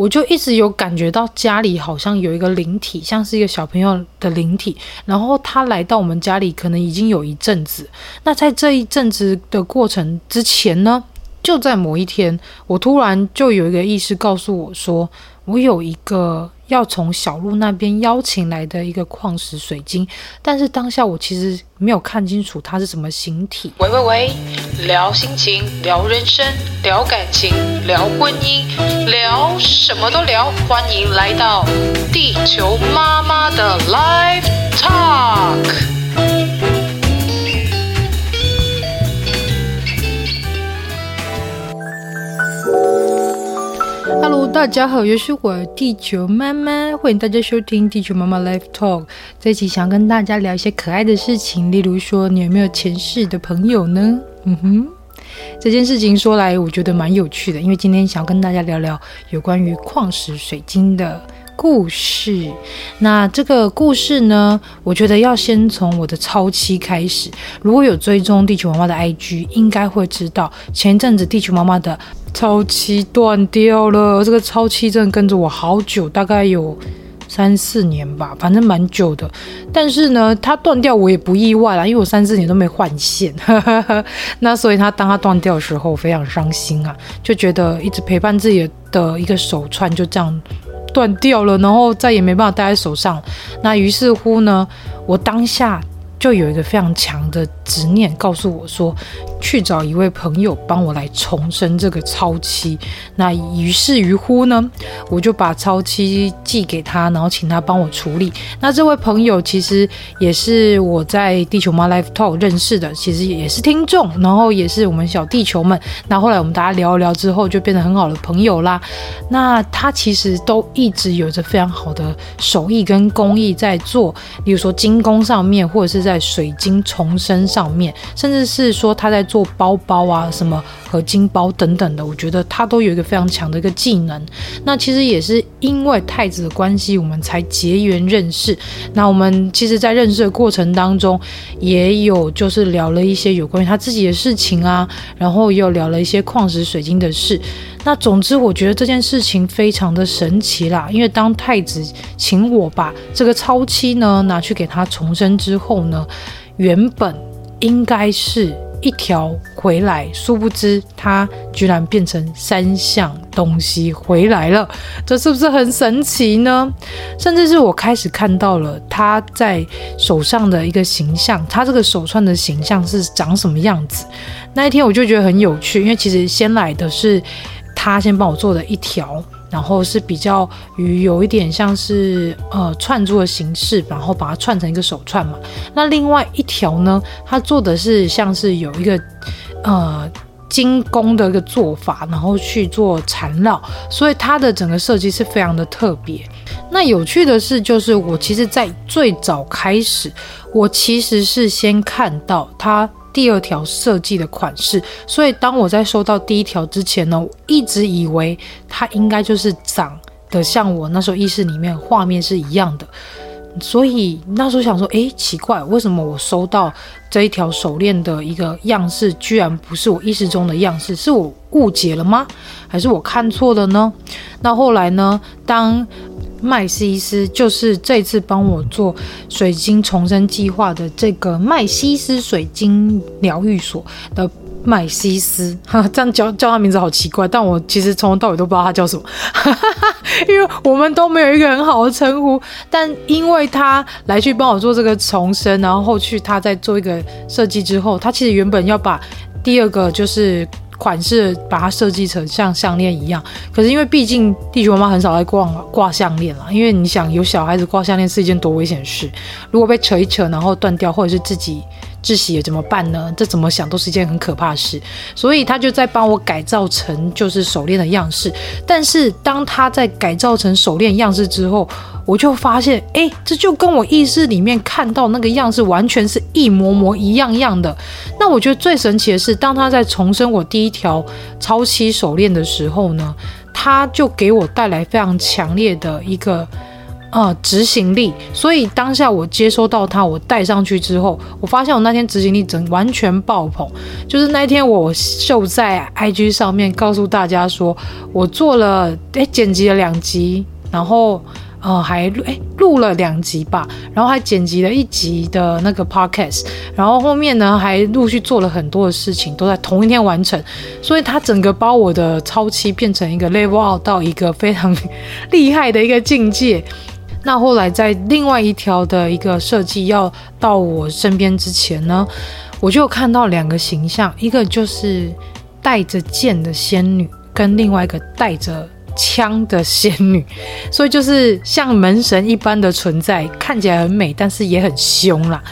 我就一直有感觉到家里好像有一个灵体，像是一个小朋友的灵体，然后他来到我们家里，可能已经有一阵子。那在这一阵子的过程之前呢，就在某一天，我突然就有一个意识告诉我说，我有一个。要从小路那边邀请来的一个矿石水晶，但是当下我其实没有看清楚它是什么形体。喂喂喂，聊心情，聊人生，聊感情，聊婚姻，聊什么都聊。欢迎来到地球妈妈的 Live Talk。大家好，又是我地球妈妈，欢迎大家收听地球妈妈 Live Talk。这期想跟大家聊一些可爱的事情，例如说，你有没有前世的朋友呢？嗯哼，这件事情说来，我觉得蛮有趣的，因为今天想要跟大家聊聊有关于矿石水晶的故事。那这个故事呢，我觉得要先从我的超期开始。如果有追踪地球妈妈的 IG，应该会知道前一阵子地球妈妈的。超期断掉了，这个超期真的跟着我好久，大概有三四年吧，反正蛮久的。但是呢，它断掉我也不意外啦，因为我三四年都没换线。那所以它当它断掉的时候，非常伤心啊，就觉得一直陪伴自己的一个手串就这样断掉了，然后再也没办法戴在手上。那于是乎呢，我当下就有一个非常强的执念，告诉我说。去找一位朋友帮我来重生这个超期，那于是于乎呢，我就把超期寄给他，然后请他帮我处理。那这位朋友其实也是我在地球妈 Live Talk 认识的，其实也是听众，然后也是我们小地球们。那后来我们大家聊一聊之后，就变得很好的朋友啦。那他其实都一直有着非常好的手艺跟工艺在做，比如说金工上面，或者是在水晶重生上面，甚至是说他在。做包包啊，什么合金包等等的，我觉得他都有一个非常强的一个技能。那其实也是因为太子的关系，我们才结缘认识。那我们其实，在认识的过程当中，也有就是聊了一些有关于他自己的事情啊，然后又聊了一些矿石水晶的事。那总之，我觉得这件事情非常的神奇啦。因为当太子请我把这个超期呢拿去给他重生之后呢，原本应该是。一条回来，殊不知它居然变成三项东西回来了，这是不是很神奇呢？甚至是我开始看到了他在手上的一个形象，他这个手串的形象是长什么样子？那一天我就觉得很有趣，因为其实先来的是他先帮我做的一条。然后是比较于有一点像是呃串珠的形式，然后把它串成一个手串嘛。那另外一条呢，它做的是像是有一个呃精工的一个做法，然后去做缠绕，所以它的整个设计是非常的特别。那有趣的是，就是我其实在最早开始，我其实是先看到它。第二条设计的款式，所以当我在收到第一条之前呢，我一直以为它应该就是长得像我那时候意识里面画面是一样的，所以那时候想说，诶，奇怪，为什么我收到这一条手链的一个样式，居然不是我意识中的样式？是我误解了吗？还是我看错了呢？那后来呢，当麦西斯就是这次帮我做水晶重生计划的这个麦西斯水晶疗愈所的麦西斯，哈，这样叫叫他名字好奇怪，但我其实从头到尾都不知道他叫什么，哈哈哈，因为我们都没有一个很好的称呼。但因为他来去帮我做这个重生，然后后续他在做一个设计之后，他其实原本要把第二个就是。款式把它设计成像项链一样。可是因为毕竟地球妈妈很少来挂挂项链了，因为你想有小孩子挂项链是一件多危险的事，如果被扯一扯然后断掉，或者是自己。窒息了怎么办呢？这怎么想都是一件很可怕的事，所以他就在帮我改造成就是手链的样式。但是当他在改造成手链样式之后，我就发现，哎，这就跟我意识里面看到那个样式完全是一模模一样样的。那我觉得最神奇的是，当他在重生我第一条超期手链的时候呢，他就给我带来非常强烈的一个。呃，执行力，所以当下我接收到它，我戴上去之后，我发现我那天执行力整完全爆棚。就是那一天我秀在 IG 上面告诉大家说，我做了诶剪辑了两集，然后呃还录诶录了两集吧，然后还剪辑了一集的那个 Podcast，然后后面呢还陆续做了很多的事情，都在同一天完成，所以它整个把我的超期变成一个 level out 到一个非常厉害的一个境界。那后来在另外一条的一个设计要到我身边之前呢，我就看到两个形象，一个就是带着剑的仙女，跟另外一个带着枪的仙女，所以就是像门神一般的存在，看起来很美，但是也很凶啦。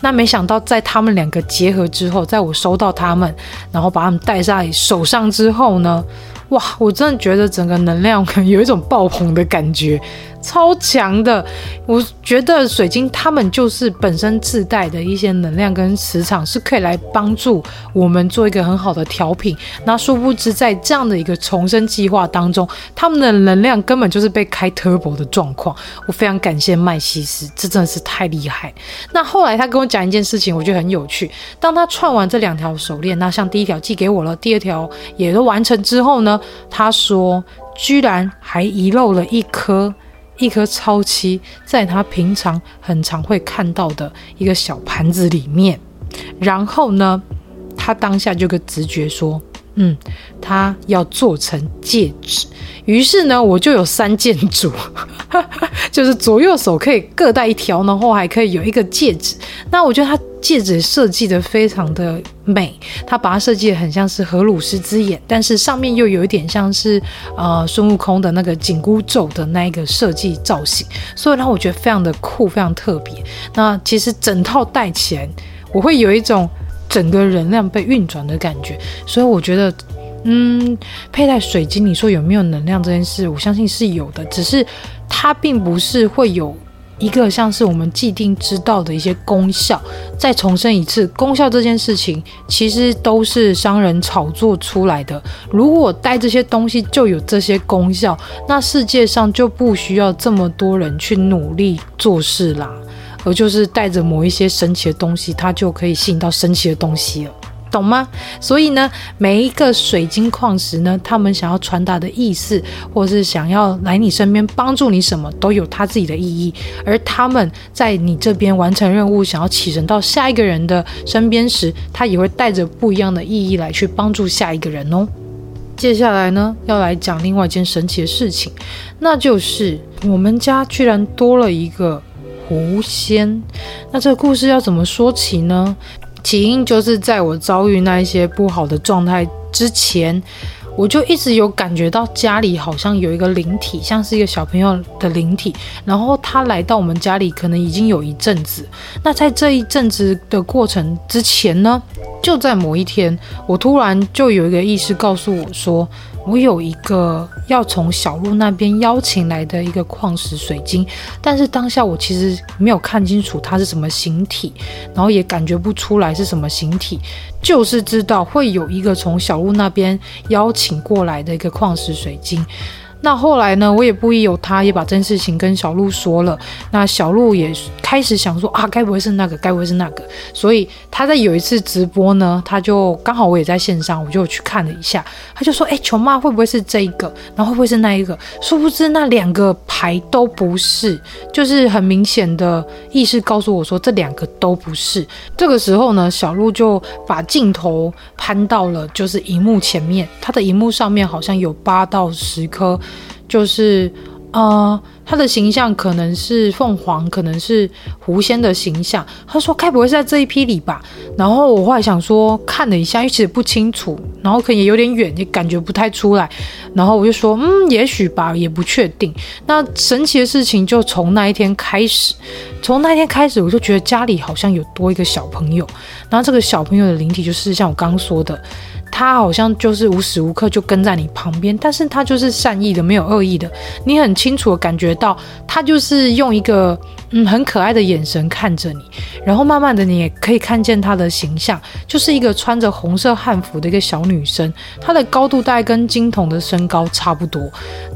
那没想到在他们两个结合之后，在我收到他们，然后把他们戴在手上之后呢，哇，我真的觉得整个能量有一种爆棚的感觉。超强的，我觉得水晶它们就是本身自带的一些能量跟磁场，是可以来帮助我们做一个很好的调频。那殊不知在这样的一个重生计划当中，他们的能量根本就是被开 turbo 的状况。我非常感谢麦西斯，这真的是太厉害。那后来他跟我讲一件事情，我觉得很有趣。当他串完这两条手链，那像第一条寄给我了，第二条也都完成之后呢，他说居然还遗漏了一颗。一颗超七，在他平常很常会看到的一个小盘子里面，然后呢，他当下就个直觉说，嗯，他要做成戒指。于是呢，我就有三件组，就是左右手可以各戴一条，然后还可以有一个戒指。那我觉得它。戒指设计的非常的美，它把它设计的很像是荷鲁斯之眼，但是上面又有一点像是呃孙悟空的那个紧箍咒的那一个设计造型，所以让我觉得非常的酷，非常特别。那其实整套戴起来，我会有一种整个能量被运转的感觉，所以我觉得，嗯，佩戴水晶，你说有没有能量这件事，我相信是有的，只是它并不是会有。一个像是我们既定知道的一些功效，再重申一次，功效这件事情其实都是商人炒作出来的。如果带这些东西就有这些功效，那世界上就不需要这么多人去努力做事啦，而就是带着某一些神奇的东西，它就可以吸引到神奇的东西了。懂吗？所以呢，每一个水晶矿石呢，他们想要传达的意思，或是想要来你身边帮助你什么，都有他自己的意义。而他们在你这边完成任务，想要启程到下一个人的身边时，他也会带着不一样的意义来去帮助下一个人哦。接下来呢，要来讲另外一件神奇的事情，那就是我们家居然多了一个狐仙。那这个故事要怎么说起呢？起因就是在我遭遇那一些不好的状态之前，我就一直有感觉到家里好像有一个灵体，像是一个小朋友的灵体，然后他来到我们家里，可能已经有一阵子。那在这一阵子的过程之前呢，就在某一天，我突然就有一个意识告诉我说，我有一个要从小路那边邀请来的一个矿石水晶，但是当下我其实没有看清楚它是什么形体，然后也感觉不出来是什么形体，就是知道会有一个从小路那边邀请过来的一个矿石水晶。那后来呢，我也不疑有他，也把这件事情跟小鹿说了。那小鹿也开始想说啊，该不会是那个，该不会是那个？所以他在有一次直播呢，他就刚好我也在线上，我就去看了一下。他就说：“哎，球妈会不会是这一个？然后会不会是那一个？殊不知那两个牌都不是，就是很明显的意识告诉我说这两个都不是。这个时候呢，小鹿就把镜头攀到了就是荧幕前面，他的荧幕上面好像有八到十颗。”就是呃，他的形象可能是凤凰，可能是狐仙的形象。他说：“该不会是在这一批里吧？”然后我后来想说，看了一下，因为其实不清楚，然后可能也有点远，也感觉不太出来。然后我就说：“嗯，也许吧，也不确定。”那神奇的事情就从那一天开始，从那一天开始，我就觉得家里好像有多一个小朋友。然后这个小朋友的灵体就是像我刚刚说的。他好像就是无时无刻就跟在你旁边，但是他就是善意的，没有恶意的。你很清楚的感觉到，他就是用一个嗯很可爱的眼神看着你，然后慢慢的你也可以看见他的形象，就是一个穿着红色汉服的一个小女生，她的高度大概跟金童的身高差不多。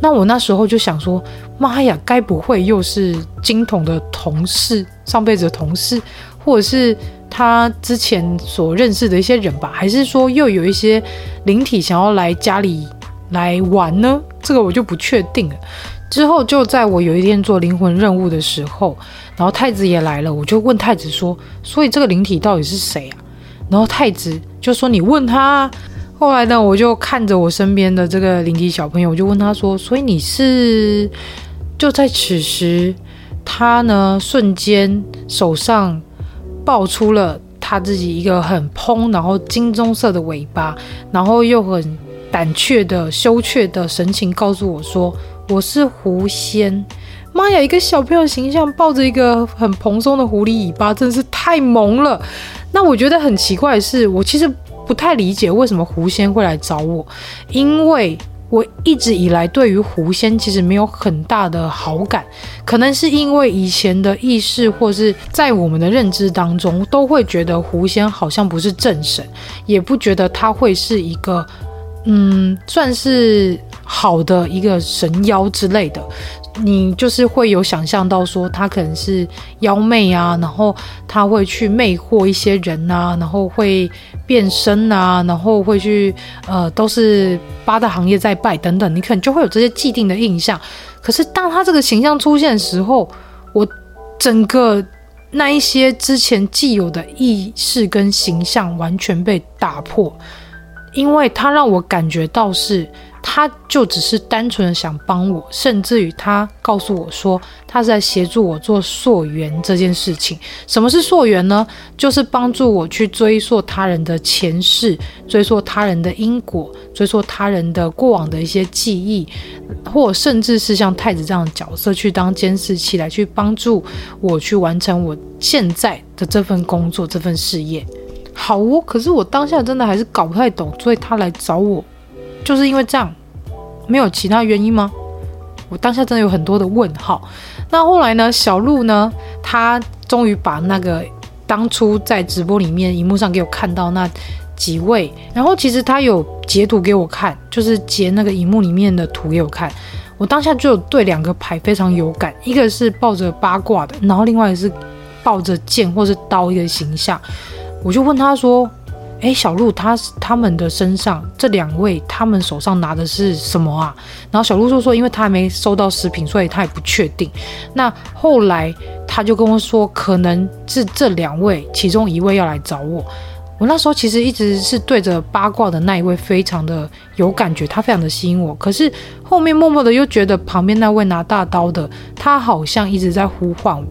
那我那时候就想说，妈呀，该不会又是金童的同事，上辈子的同事，或者是？他之前所认识的一些人吧，还是说又有一些灵体想要来家里来玩呢？这个我就不确定了。之后就在我有一天做灵魂任务的时候，然后太子也来了，我就问太子说：“所以这个灵体到底是谁啊？”然后太子就说：“你问他。”后来呢，我就看着我身边的这个灵体小朋友，我就问他说：“所以你是？”就在此时，他呢瞬间手上。爆出了他自己一个很蓬，然后金棕色的尾巴，然后又很胆怯的羞怯的神情，告诉我说：“我是狐仙。”妈呀，一个小朋友形象抱着一个很蓬松的狐狸尾巴，真是太萌了。那我觉得很奇怪的是，我其实不太理解为什么狐仙会来找我，因为。我一直以来对于狐仙其实没有很大的好感，可能是因为以前的意识或是在我们的认知当中，都会觉得狐仙好像不是正神，也不觉得他会是一个，嗯，算是好的一个神妖之类的。你就是会有想象到说他可能是妖媚啊，然后他会去魅惑一些人啊，然后会变身啊，然后会去呃，都是八大行业在拜等等，你可能就会有这些既定的印象。可是当他这个形象出现的时候，我整个那一些之前既有的意识跟形象完全被打破，因为他让我感觉到是。他就只是单纯的想帮我，甚至于他告诉我说，他是在协助我做溯源这件事情。什么是溯源呢？就是帮助我去追溯他人的前世，追溯他人的因果，追溯他人的过往的一些记忆，或甚至是像太子这样的角色去当监视器，来去帮助我去完成我现在的这份工作、这份事业。好哦，可是我当下真的还是搞不太懂，所以他来找我。就是因为这样，没有其他原因吗？我当下真的有很多的问号。那后来呢？小鹿呢？他终于把那个当初在直播里面荧幕上给我看到那几位，然后其实他有截图给我看，就是截那个荧幕里面的图给我看。我当下就对两个牌非常有感，一个是抱着八卦的，然后另外一个是抱着剑或是刀一个形象。我就问他说。哎，小鹿，他他们的身上这两位，他们手上拿的是什么啊？然后小鹿就说，因为他还没收到食品，所以他也不确定。那后来他就跟我说，可能是这两位其中一位要来找我。我那时候其实一直是对着八卦的那一位非常的有感觉，他非常的吸引我。可是后面默默的又觉得旁边那位拿大刀的，他好像一直在呼唤我。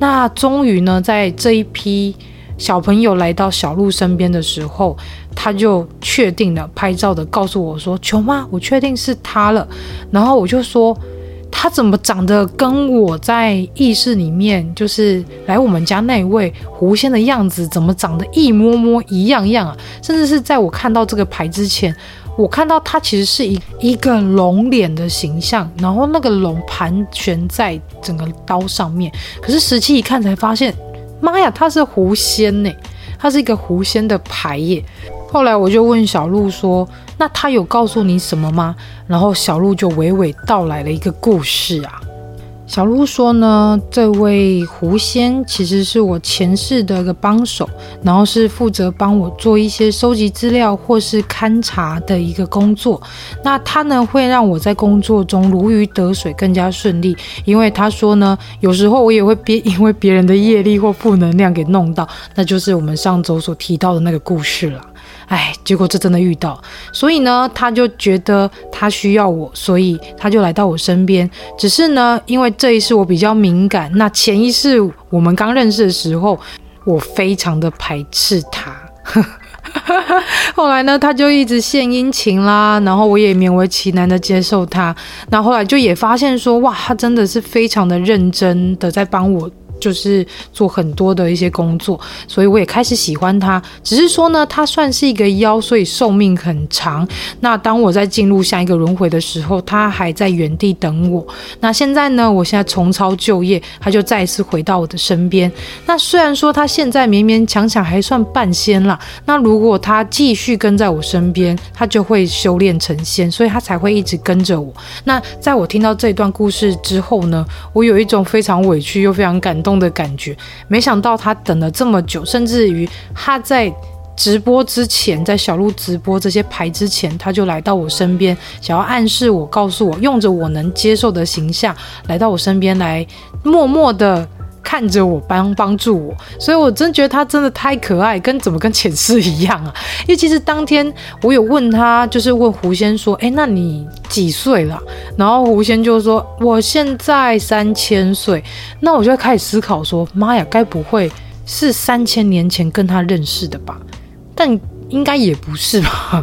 那终于呢，在这一批。小朋友来到小鹿身边的时候，他就确定了拍照的告诉我说：“球妈，我确定是他了。”然后我就说：“他怎么长得跟我在意识里面就是来我们家那位狐仙的样子，怎么长得一模模一样样啊？甚至是在我看到这个牌之前，我看到他其实是一一个龙脸的形象，然后那个龙盘旋在整个刀上面，可是实际一看才发现。”妈呀，它是狐仙呢，它是一个狐仙的牌耶。后来我就问小鹿说：“那他有告诉你什么吗？”然后小鹿就娓娓道来了一个故事啊。小鹿说呢，这位狐仙其实是我前世的一个帮手，然后是负责帮我做一些收集资料或是勘察的一个工作。那他呢，会让我在工作中如鱼得水，更加顺利。因为他说呢，有时候我也会别因为别人的业力或负能量给弄到，那就是我们上周所提到的那个故事了。哎，结果这真的遇到，所以呢，他就觉得他需要我，所以他就来到我身边。只是呢，因为这一世我比较敏感，那前一世我们刚认识的时候，我非常的排斥他。后来呢，他就一直献殷勤啦，然后我也勉为其难的接受他。那后来就也发现说，哇，他真的是非常的认真的在帮我。就是做很多的一些工作，所以我也开始喜欢他。只是说呢，他算是一个妖，所以寿命很长。那当我在进入下一个轮回的时候，他还在原地等我。那现在呢，我现在重操旧业，他就再一次回到我的身边。那虽然说他现在勉勉强强还算半仙啦，那如果他继续跟在我身边，他就会修炼成仙，所以他才会一直跟着我。那在我听到这段故事之后呢，我有一种非常委屈又非常感动的感觉，没想到他等了这么久，甚至于他在直播之前，在小鹿直播这些牌之前，他就来到我身边，想要暗示我，告诉我，用着我能接受的形象来到我身边来，默默的。看着我帮帮助我，所以我真觉得他真的太可爱，跟怎么跟前世一样啊！因为其实当天我有问他，就是问狐仙说：“哎，那你几岁了？”然后狐仙就说：“我现在三千岁。”那我就开始思考说：“妈呀，该不会是三千年前跟他认识的吧？”但应该也不是吧。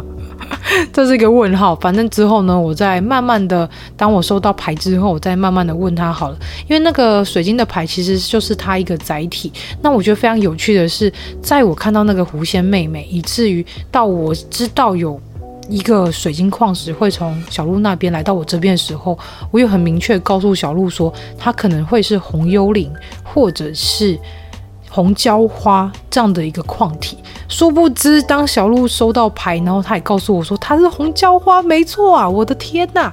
这是一个问号，反正之后呢，我再慢慢的，当我收到牌之后，我再慢慢的问他好了。因为那个水晶的牌其实就是他一个载体。那我觉得非常有趣的是，在我看到那个狐仙妹妹，以至于到我知道有一个水晶矿石会从小鹿那边来到我这边的时候，我又很明确告诉小鹿说，它可能会是红幽灵，或者是。红椒花这样的一个矿体，殊不知当小鹿收到牌，然后他也告诉我说它是红椒花，没错啊！我的天呐，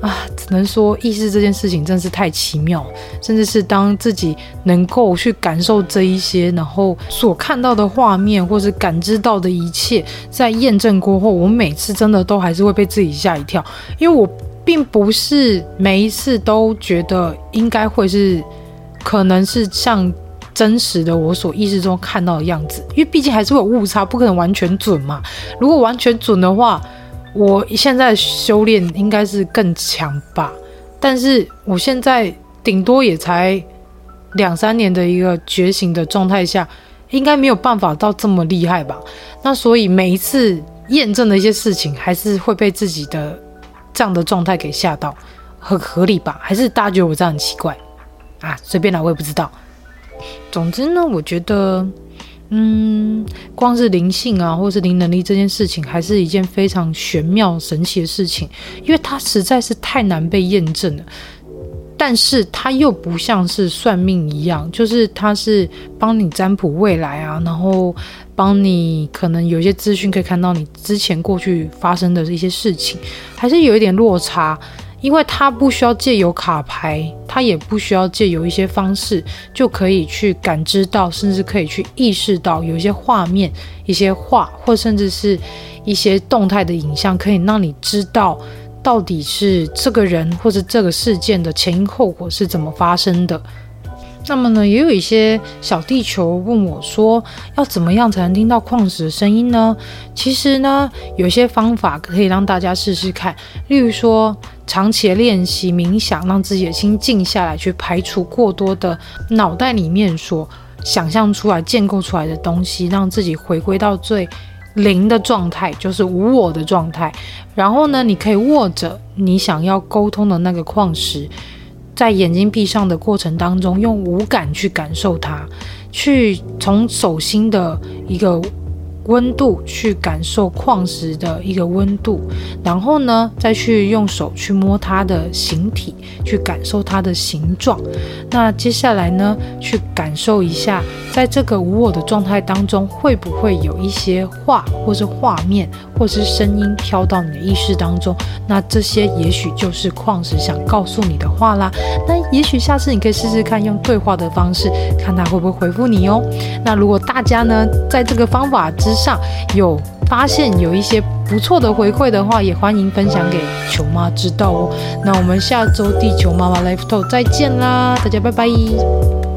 啊，只能说意识这件事情真是太奇妙，甚至是当自己能够去感受这一些，然后所看到的画面或是感知到的一切，在验证过后，我每次真的都还是会被自己吓一跳，因为我并不是每一次都觉得应该会是，可能是像。真实的我所意识中看到的样子，因为毕竟还是会有误差，不可能完全准嘛。如果完全准的话，我现在修炼应该是更强吧。但是我现在顶多也才两三年的一个觉醒的状态下，应该没有办法到这么厉害吧。那所以每一次验证的一些事情，还是会被自己的这样的状态给吓到，很合理吧？还是大家觉得我这样很奇怪啊？随便啦，我也不知道。总之呢，我觉得，嗯，光是灵性啊，或是灵能力这件事情，还是一件非常玄妙神奇的事情，因为它实在是太难被验证了。但是它又不像是算命一样，就是它是帮你占卜未来啊，然后帮你可能有一些资讯可以看到你之前过去发生的一些事情，还是有一点落差。因为它不需要借由卡牌，它也不需要借由一些方式就可以去感知到，甚至可以去意识到有一些画面、一些画，或甚至是一些动态的影像，可以让你知道到底是这个人或者这个事件的前因后果是怎么发生的。那么呢，也有一些小地球问我说，要怎么样才能听到矿石的声音呢？其实呢，有一些方法可以让大家试试看，例如说，长期的练习冥想，让自己的心静下来，去排除过多的脑袋里面所想象出来、建构出来的东西，让自己回归到最零的状态，就是无我的状态。然后呢，你可以握着你想要沟通的那个矿石。在眼睛闭上的过程当中，用五感去感受它，去从手心的一个温度去感受矿石的一个温度，然后呢，再去用手去摸它的形体，去感受它的形状。那接下来呢，去感受一下，在这个无我的状态当中，会不会有一些画，或是画面，或是声音飘到你的意识当中？那这些也许就是矿石想告诉你的话啦。那也许下次你可以试试看用对话的方式，看他会不会回复你哦。那如果大家呢，在这个方法之上有发现有一些不错的回馈的话，也欢迎分享给球妈知道哦。那我们下周地球妈妈 Life Talk 再见啦，大家拜拜。